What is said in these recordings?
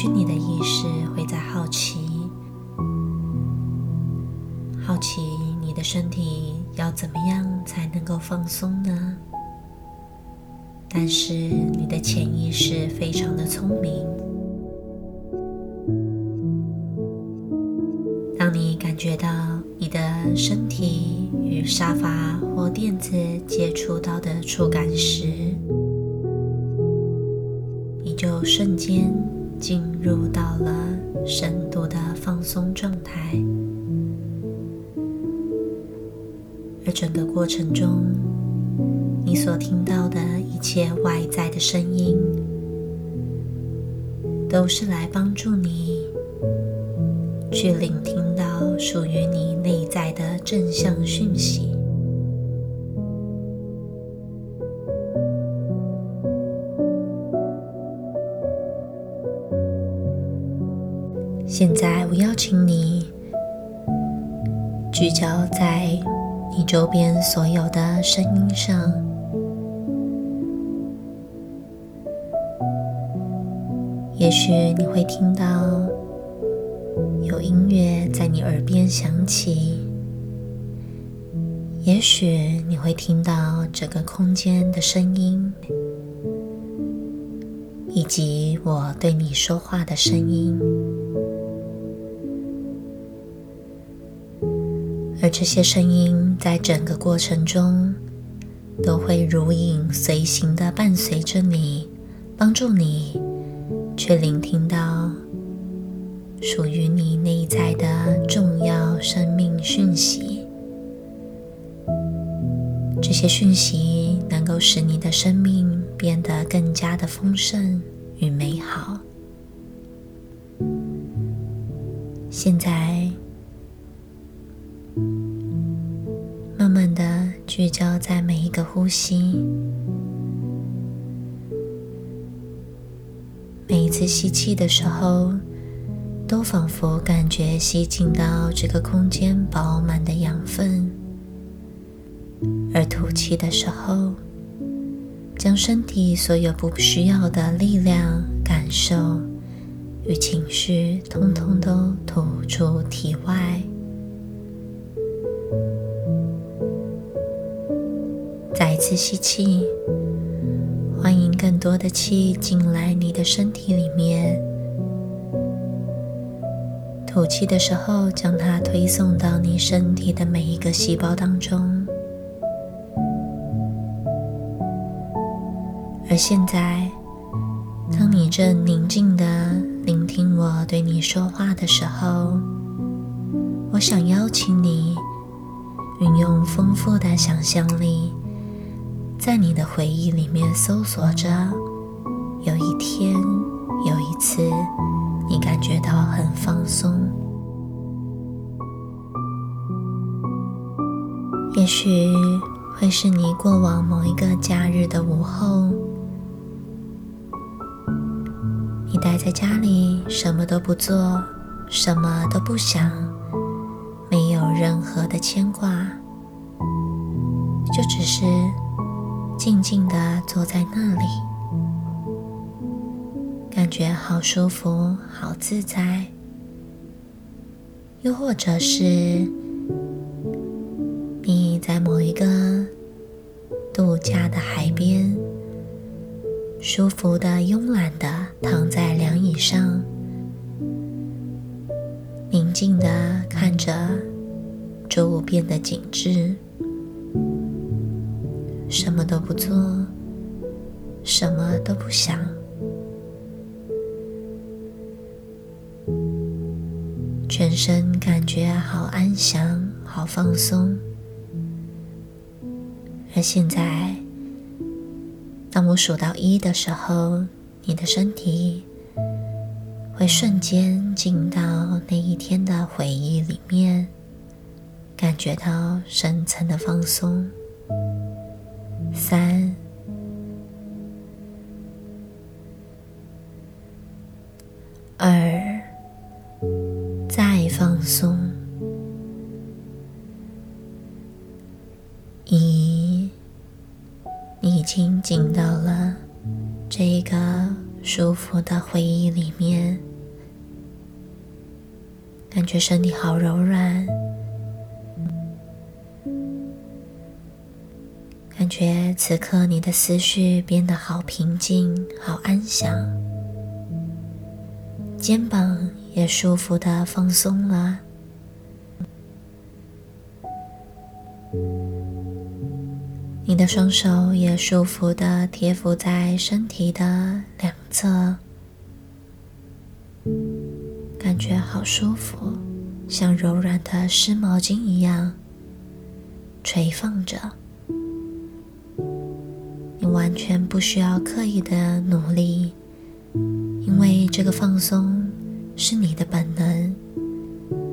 许你的意识会在好奇。好奇你的身体要怎么样才能够放松呢？但是你的潜意识非常的聪明。都是来帮助你去聆听到属于你内在的正向讯息。现在，我邀请你聚焦在。你周边所有的声音上，也许你会听到有音乐在你耳边响起，也许你会听到整个空间的声音，以及我对你说话的声音。而这些声音在整个过程中都会如影随形的伴随着你，帮助你去聆听到属于你内在的重要生命讯息。这些讯息能够使你的生命变得更加的丰盛与美好。现在。慢慢的聚焦在每一个呼吸，次吸气的时候，都仿佛感觉吸进到这个空间饱满的养分；而吐气的时候，将身体所有不需要的力量、感受与情绪，通通都吐出体外。再一次吸气，多的气进来你的身体里面。吐气的时候，将它推送到你身体的每一个细胞当中。而现在，当你正宁静的聆听我对你说话的时候，我想邀请你运用丰富的想象力。在你的回忆里面搜索着，有一天，有一次，你感觉到很放松。也许会是你过往某一个假日的午后，你待在家里，什么都不做，什么都不想，没有任何的牵挂，就只是。静静的坐在那里，感觉好舒服、好自在。又或者是你在某一个度假的海边，舒服的、慵懒的躺在凉椅上，宁静的看着周边的景致。什么都不做，什么都不想，全身感觉好安详、好放松。而现在，当我数到一的时候，你的身体会瞬间进到那一天的回忆里面，感觉到深层的放松。三、二，再放松。一，你已经进到了这个舒服的回忆里面。感觉身体好柔软，觉此刻你的思绪变得好平静、好安详，肩膀也舒服的放松了，你的双手也舒服的贴伏在身体的两侧。感觉好舒服，像柔软的湿毛巾一样垂放着。完全不需要刻意的努力，因为这个放松是你的本能。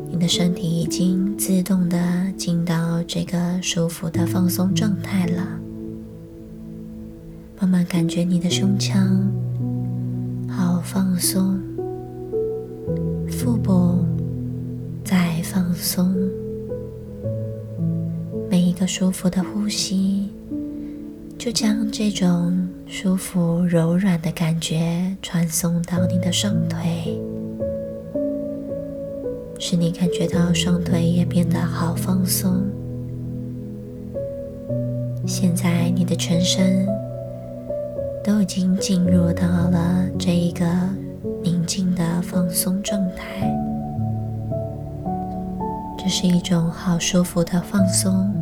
你的身体已经自动的进到这个舒服的放松状态了。慢慢感觉你的胸腔好放松。腹部再放松，每一个舒服的呼吸，就将这种舒服柔软的感觉传送到你的双腿，使你感觉到双腿也变得好放松。现在你的全身都已经进入到了这一个。宁静的放松状态，这是一种好舒服的放松。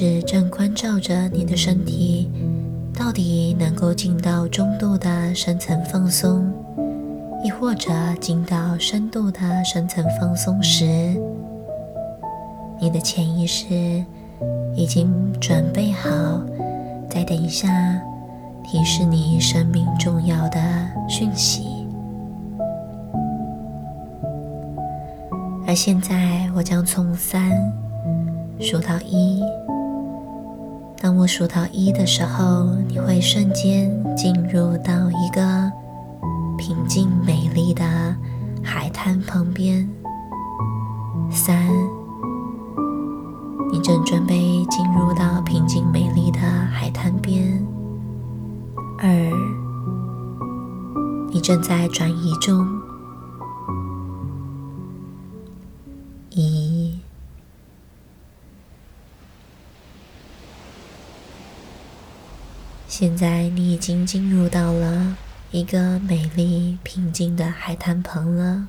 是正关照着你的身体，到底能够进到中度的深层放松，亦或者进到深度的深层放松时，你的潜意识。已经准备好，再等一下，提示你生命重要的讯息。而现在，我将从三数到一。当我数到一的时候，你会瞬间进入到一个平静美丽的海滩旁边。三。你正准备进入到平静美丽的海滩边，二，你正在转移中，现在你已经进入到了一个美丽平静的海滩旁了，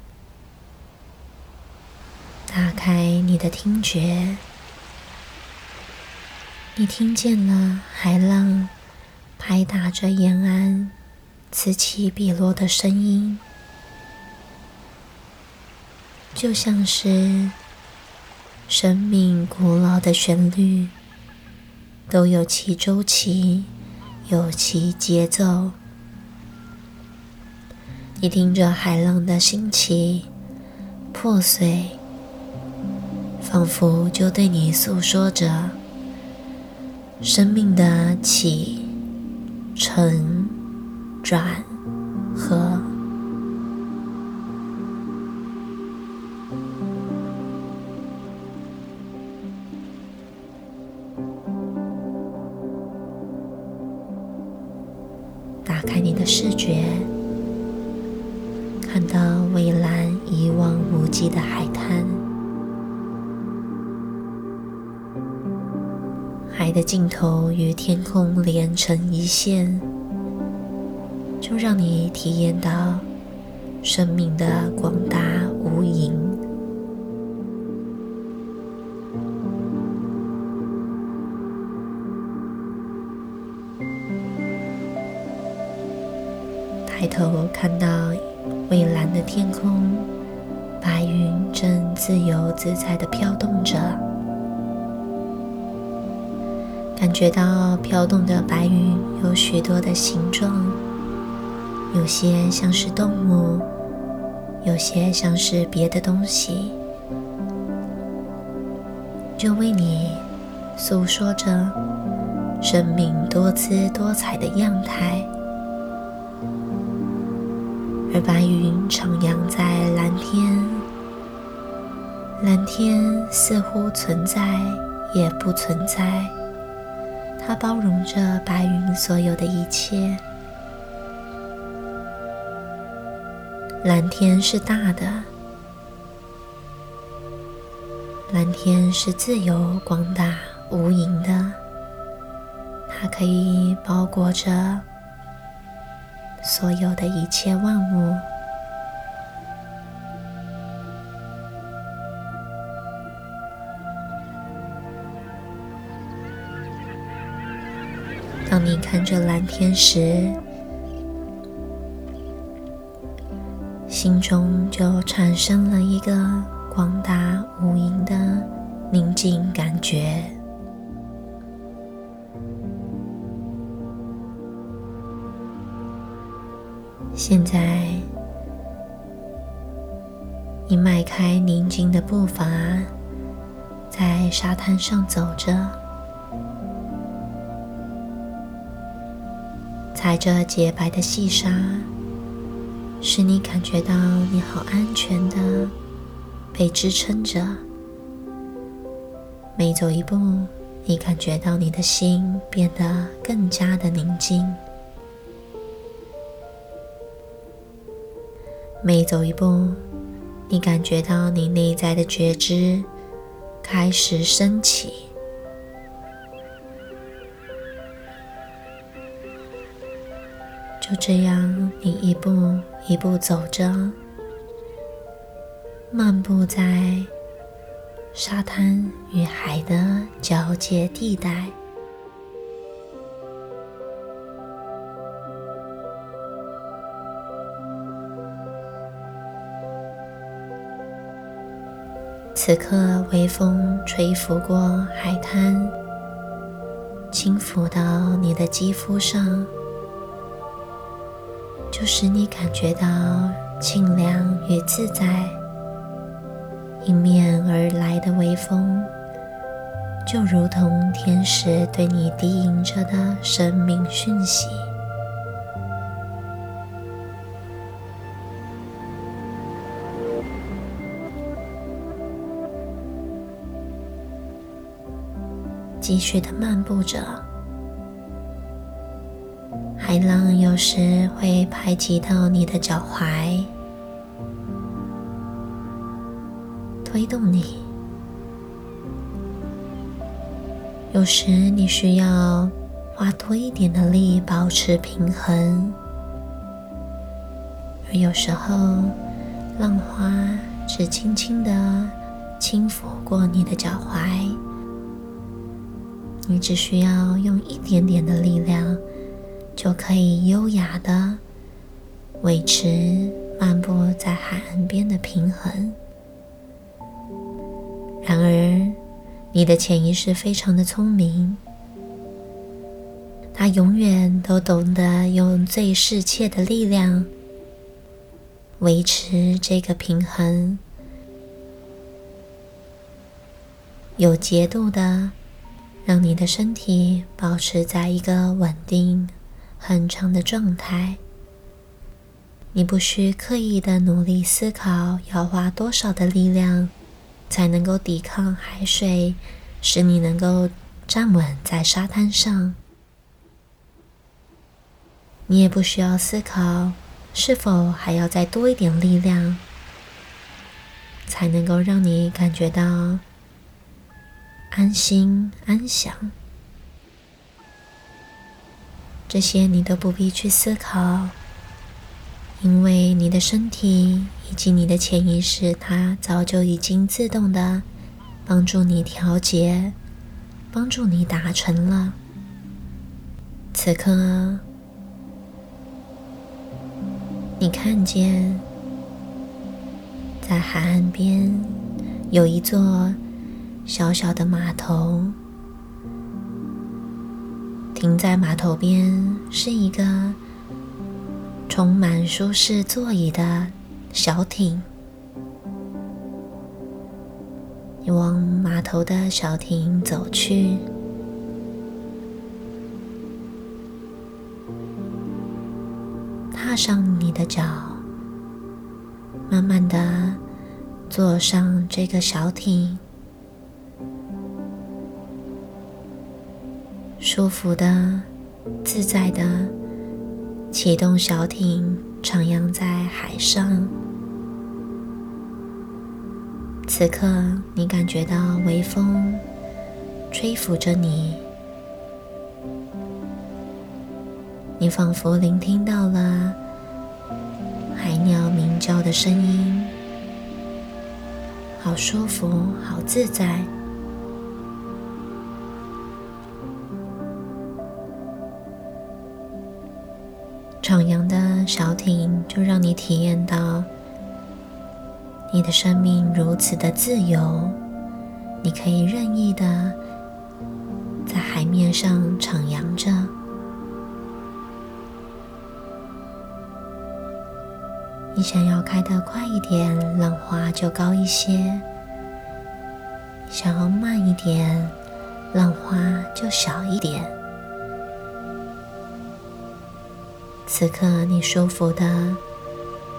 打开你的听觉。你听见了海浪拍打着沿岸，此起彼落的声音，就像是生命古老的旋律，都有其周期，有其节奏。你听着海浪的兴起、破碎，仿佛就对你诉说着。生命的起、承、转、合，视觉，看到蔚蓝一望无际的海滩。海的尽头与天空连成一线，就让你体验到生命的广大无垠。头看到蔚蓝的天空，白云正自由自在的飘动着。感觉到飘动的白云有许多的形状，有些像是动物，有些像是别的东西，就为你诉说着生命多姿多彩的样态。而白云徜徉在蓝天，蓝天似乎存在，也不存在。它包容着白云所有的一切。蓝天是大的，蓝天是自由、广大、无垠的，它可以包裹着。所有的一切万物，当你看着蓝天时，心中就产生了一个广大无垠的宁静感觉。现在，你迈开宁静的步伐，在沙滩上走着，踩着洁白的细沙，使你感觉到你好安全的被支撑着。每走一步，你感觉到你的心变得更加的宁静。每走一步，你感觉到你内在的觉知开始升起。就这样，你一步一步走着，漫步在沙滩与海的交界地带。此刻，微风吹拂过海滩，轻抚到你的肌肤上，就使你感觉到清凉与自在。迎面而来的微风，就如同天使对你低吟着的生命讯息。继续的漫步着，海浪有时会拍击到你的脚踝，推动你；有时你需要花多一点的力保持平衡，而有时候浪花只轻轻的轻抚过你的脚踝。你只需要用一点点的力量，就可以优雅的维持漫步在海岸边的平衡。然而，你的潜意识非常的聪明，它永远都懂得用最适切的力量维持这个平衡，有节度的。让你的身体保持在一个稳定、很长的状态。你不需刻意的努力思考要花多少的力量才能够抵抗海水，使你能够站稳在沙滩上。你也不需要思考是否还要再多一点力量，才能够让你感觉到。安心安详，这些你都不必去思考，因为你的身体以及你的潜意识，它早就已经自动的帮助你调节，帮助你达成了。此刻，你看见在海岸边有一座。小小的码头，停在码头边是一个充满舒适座椅的小艇。你往码头的小艇走去，踏上你的脚，慢慢的坐上这个小艇。舒服的、自在的启动小艇，徜徉在海上。此刻，你感觉到微风吹拂着你，你仿佛聆听到了海鸟鸣叫的声音，好舒服，好自在。徜徉的小艇，就让你体验到你的生命如此的自由。你可以任意的在海面上徜徉着。你想要开得快一点，浪花就高一些；想要慢一点，浪花就小一点。此刻，你舒服的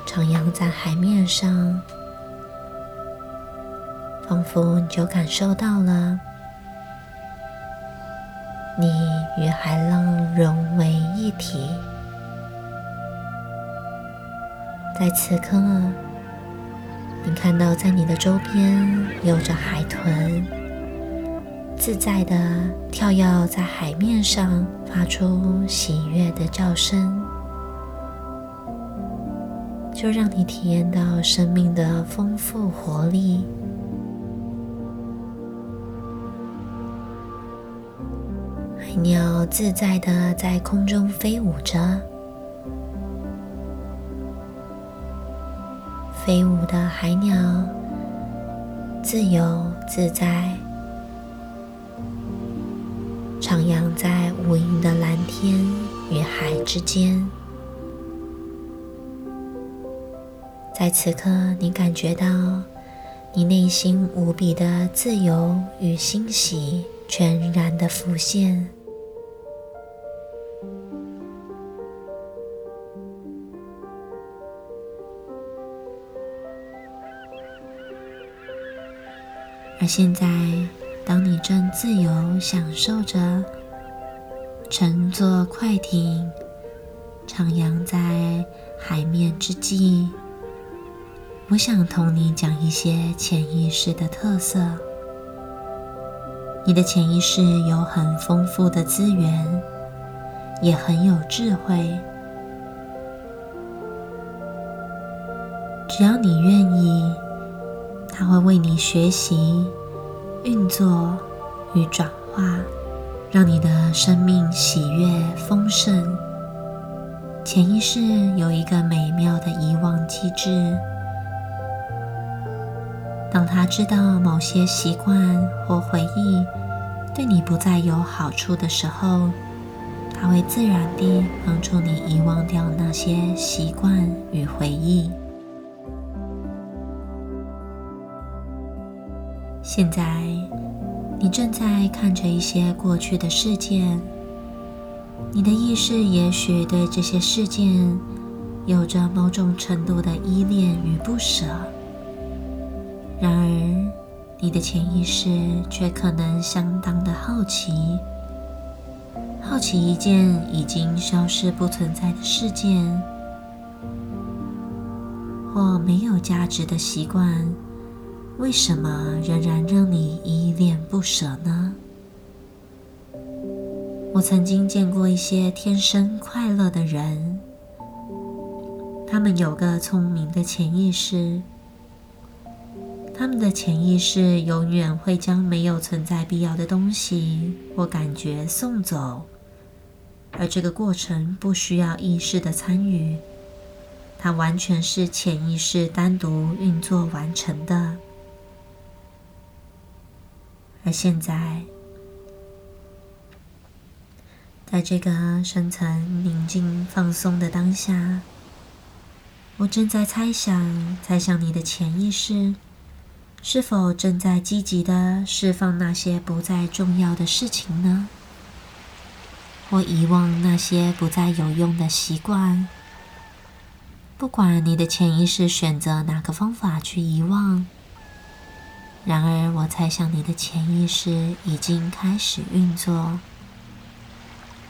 徜徉在海面上，仿佛你就感受到了你与海浪融为一体。在此刻，你看到在你的周边有着海豚，自在的跳跃在海面上，发出喜悦的叫声。就让你体验到生命的丰富活力。海鸟自在的在空中飞舞着，飞舞的海鸟自由自在，徜徉在无垠的蓝天与海之间。在此刻，你感觉到你内心无比的自由与欣喜全然的浮现，而现在，当你正自由享受着乘坐快艇徜徉在海面之际。我想同你讲一些潜意识的特色。你的潜意识有很丰富的资源，也很有智慧。只要你愿意，它会为你学习、运作与转化，让你的生命喜悦丰盛。潜意识有一个美妙的遗忘机制。当他知道某些习惯或回忆对你不再有好处的时候，他会自然地帮助你遗忘掉那些习惯与回忆。现在，你正在看着一些过去的事件，你的意识也许对这些事件有着某种程度的依恋与不舍。然而，你的潜意识却可能相当的好奇，好奇一件已经消失不存在的事件，或没有价值的习惯，为什么仍然让你依恋不舍呢？我曾经见过一些天生快乐的人，他们有个聪明的潜意识。他们的潜意识永远会将没有存在必要的东西或感觉送走，而这个过程不需要意识的参与，它完全是潜意识单独运作完成的。而现在，在这个深层宁静放松的当下，我正在猜想，猜想你的潜意识是否正在积极的释放那些不再重要的事情呢？或遗忘那些不再有用的习惯？不管你的潜意识选择哪个方法去遗忘，然而我猜想你的潜意识已经开始运作，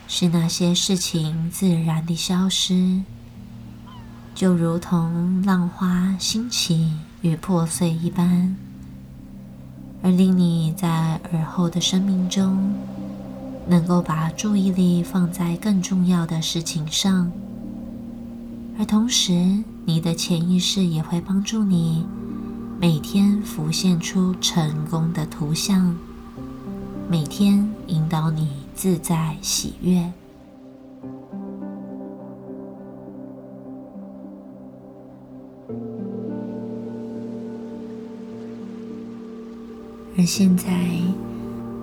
是那些事情自然的消失，就如同浪花兴起与破碎一般，而令你在而后的生命中能够把注意力放在更重要的事情上。而同时，你的潜意识也会帮助你每天浮现出成功的图像，每天引导你自在喜悦。而现在，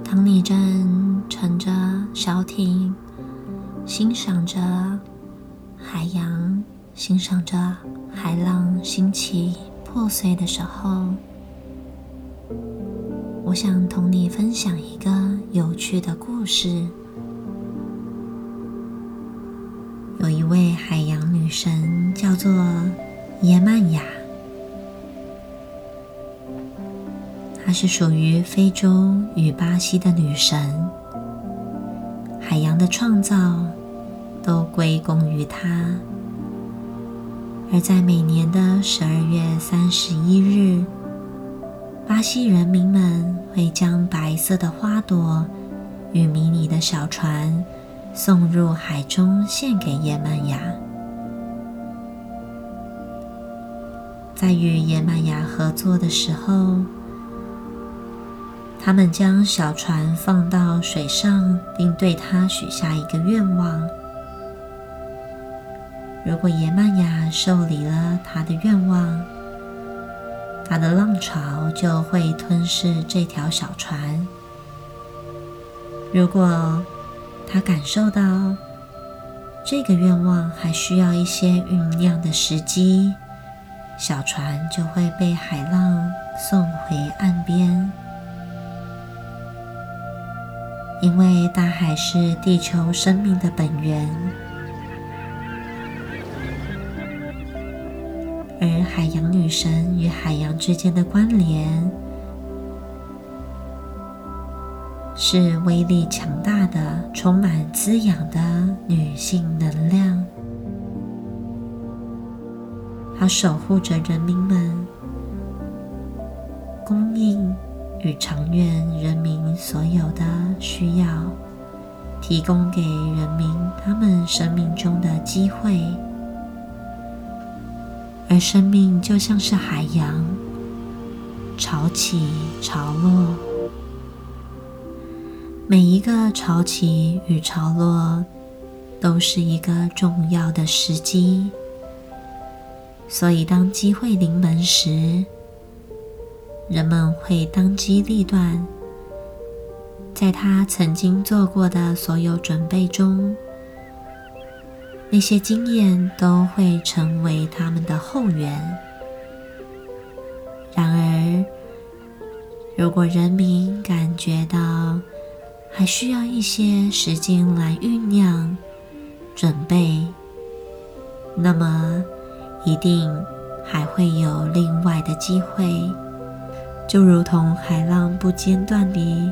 当你正乘着小艇，欣赏着海洋。欣赏着海浪兴起、破碎的时候，我想同你分享一个有趣的故事。有一位海洋女神，叫做耶曼雅，她是属于非洲与巴西的女神，海洋的创造都归功于她。而在每年的十二月三十一日，巴西人民们会将白色的花朵与迷你的小船送入海中，献给耶曼雅。在与耶曼雅合作的时候，他们将小船放到水上，并对他许下一个愿望。如果野曼雅受理了他的愿望，他的浪潮就会吞噬这条小船。如果他感受到这个愿望还需要一些酝酿的时机，小船就会被海浪送回岸边。因为大海是地球生命的本源。而海洋女神与海洋之间的关联，是威力强大的、充满滋养的女性能量。它守护着人民们，供应与长远人民所有的需要，提供给人民他们生命中的机会。而生命就像是海洋，潮起潮落。每一个潮起与潮落，都是一个重要的时机。所以，当机会临门时，人们会当机立断，在他曾经做过的所有准备中。那些经验都会成为他们的后援。然而，如果人民感觉到还需要一些时间来酝酿、准备，那么一定还会有另外的机会，就如同海浪不间断地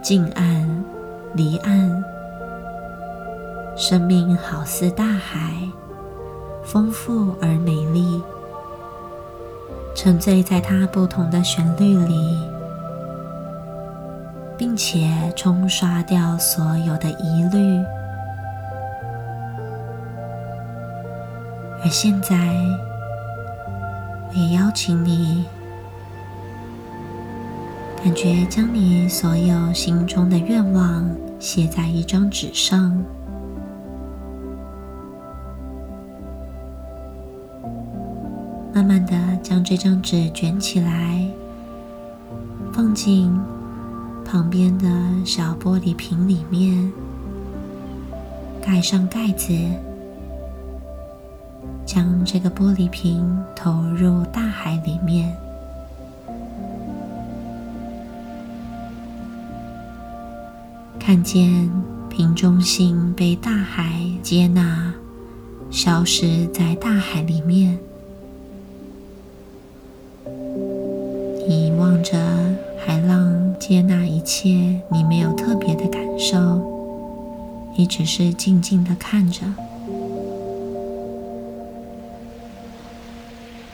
近岸、离岸。生命好似大海，丰富而美丽，沉醉在它不同的旋律里，并且冲刷掉所有的疑虑。而现在，我也邀请你，感觉将你所有心中的愿望写在一张纸上。慢慢的将这张纸卷起来，放进旁边的小玻璃瓶里面，盖上盖子，将这个玻璃瓶投入大海里面。看见瓶中信被大海接纳，消失在大海里面。你望着海浪接纳一切，你没有特别的感受，你只是静静的看着。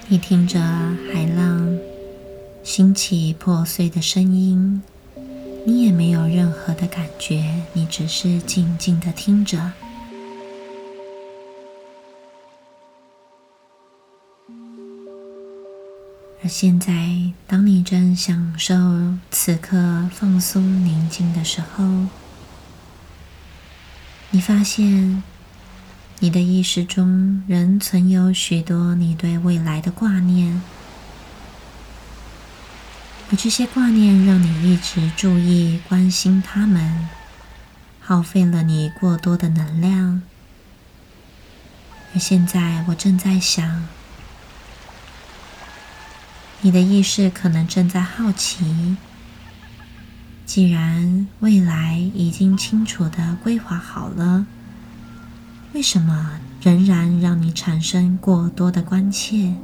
你听着海浪兴起破碎的声音。你也没有任何的感觉，你只是静静的听着。而现在，当你正享受此刻放松宁静的时候，你发现你的意识中仍存有许多你对未来的挂念。而这些挂念让你一直注意、关心他们，耗费了你过多的能量。而现在，我正在想，你的意识可能正在好奇：既然未来已经清楚的规划好了，为什么仍然让你产生过多的关切？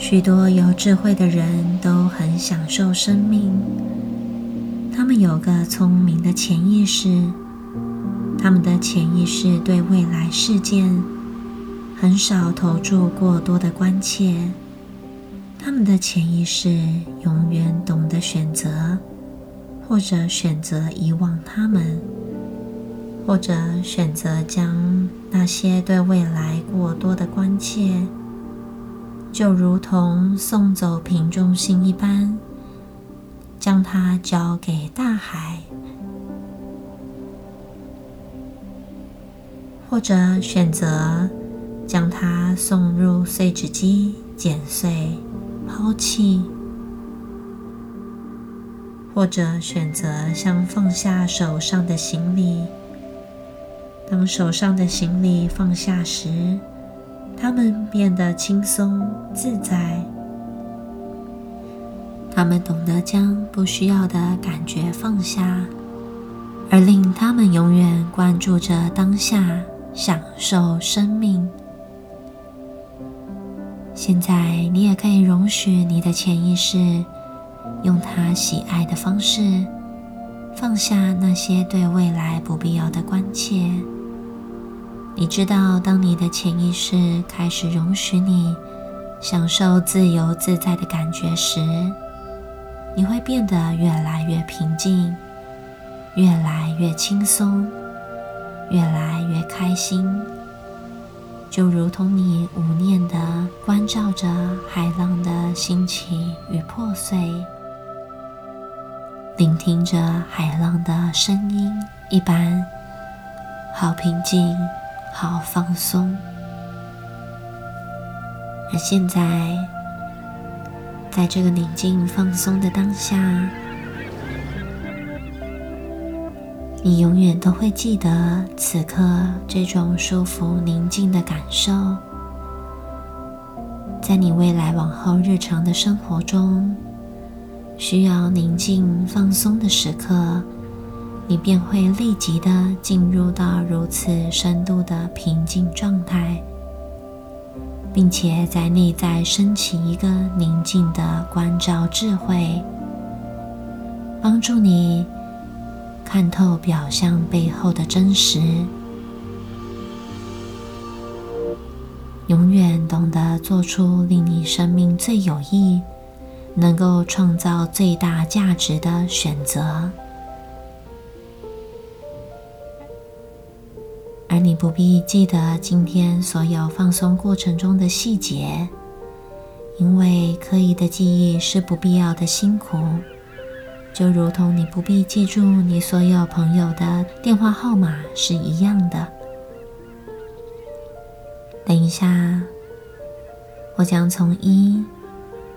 许多有智慧的人都很享受生命，他们有个聪明的潜意识，他们的潜意识对未来事件很少投注过多的关切，他们的潜意识永远懂得选择，或者选择遗忘他们，或者选择将那些对未来过多的关切。就如同送走瓶中信一般，将它交给大海，或者选择将它送入碎纸机剪碎、抛弃，或者选择像放下手上的行李。当手上的行李放下时，他们变得轻松自在，他们懂得将不需要的感觉放下，而令他们永远关注着当下，享受生命。现在，你也可以容许你的潜意识用他喜爱的方式放下那些对未来不必要的关切。你知道，当你的潜意识开始容许你享受自由自在的感觉时，你会变得越来越平静，越来越轻松，越来越开心，就如同你无念的关照着海浪的兴起与破碎，聆听着海浪的声音一般，好平静。好放松。而现在，在这个宁静放松的当下，你永远都会记得此刻这种舒服宁静的感受。在你未来往后日常的生活中，需要宁静放松的时刻。你便会立即的进入到如此深度的平静状态，并且在内在升起一个宁静的关照智慧，帮助你看透表象背后的真实，永远懂得做出令你生命最有益、能够创造最大价值的选择。而你不必记得今天所有放松过程中的细节，因为刻意的记忆是不必要的辛苦，就如同你不必记住你所有朋友的电话号码是一样的。等一下，我将从一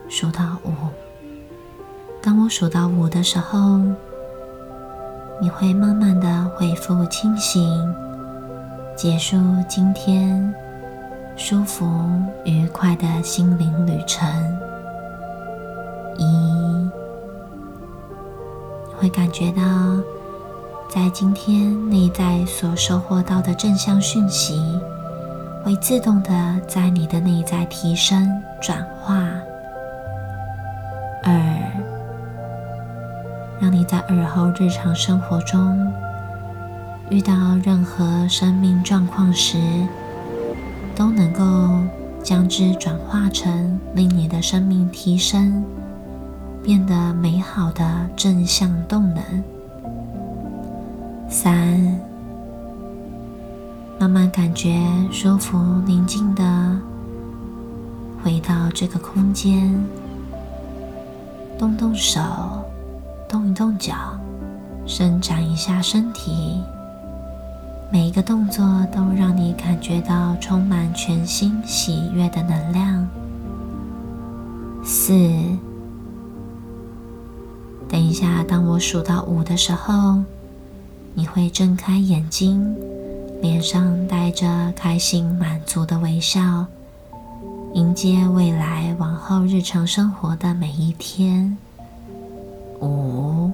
数到五。当我数到五的时候，你会慢慢的恢复清醒，结束今天舒服愉快的心灵旅程。一，会感觉到，在今天内在所收获到的正向讯息，会自动的在你的内在提升转化。二。让你在日后日常生活中遇到任何生命状况时，都能够将之转化成令你的生命提升、变得美好的正向动能。三，慢慢感觉舒服、宁静的回到这个空间，动动手。动一动脚，伸展一下身体，每一个动作都让你感觉到充满全新喜悦的能量。四，等一下，当我数到五的时候，你会睁开眼睛，脸上带着开心满足的微笑，迎接未来往后日常生活的每一天。五。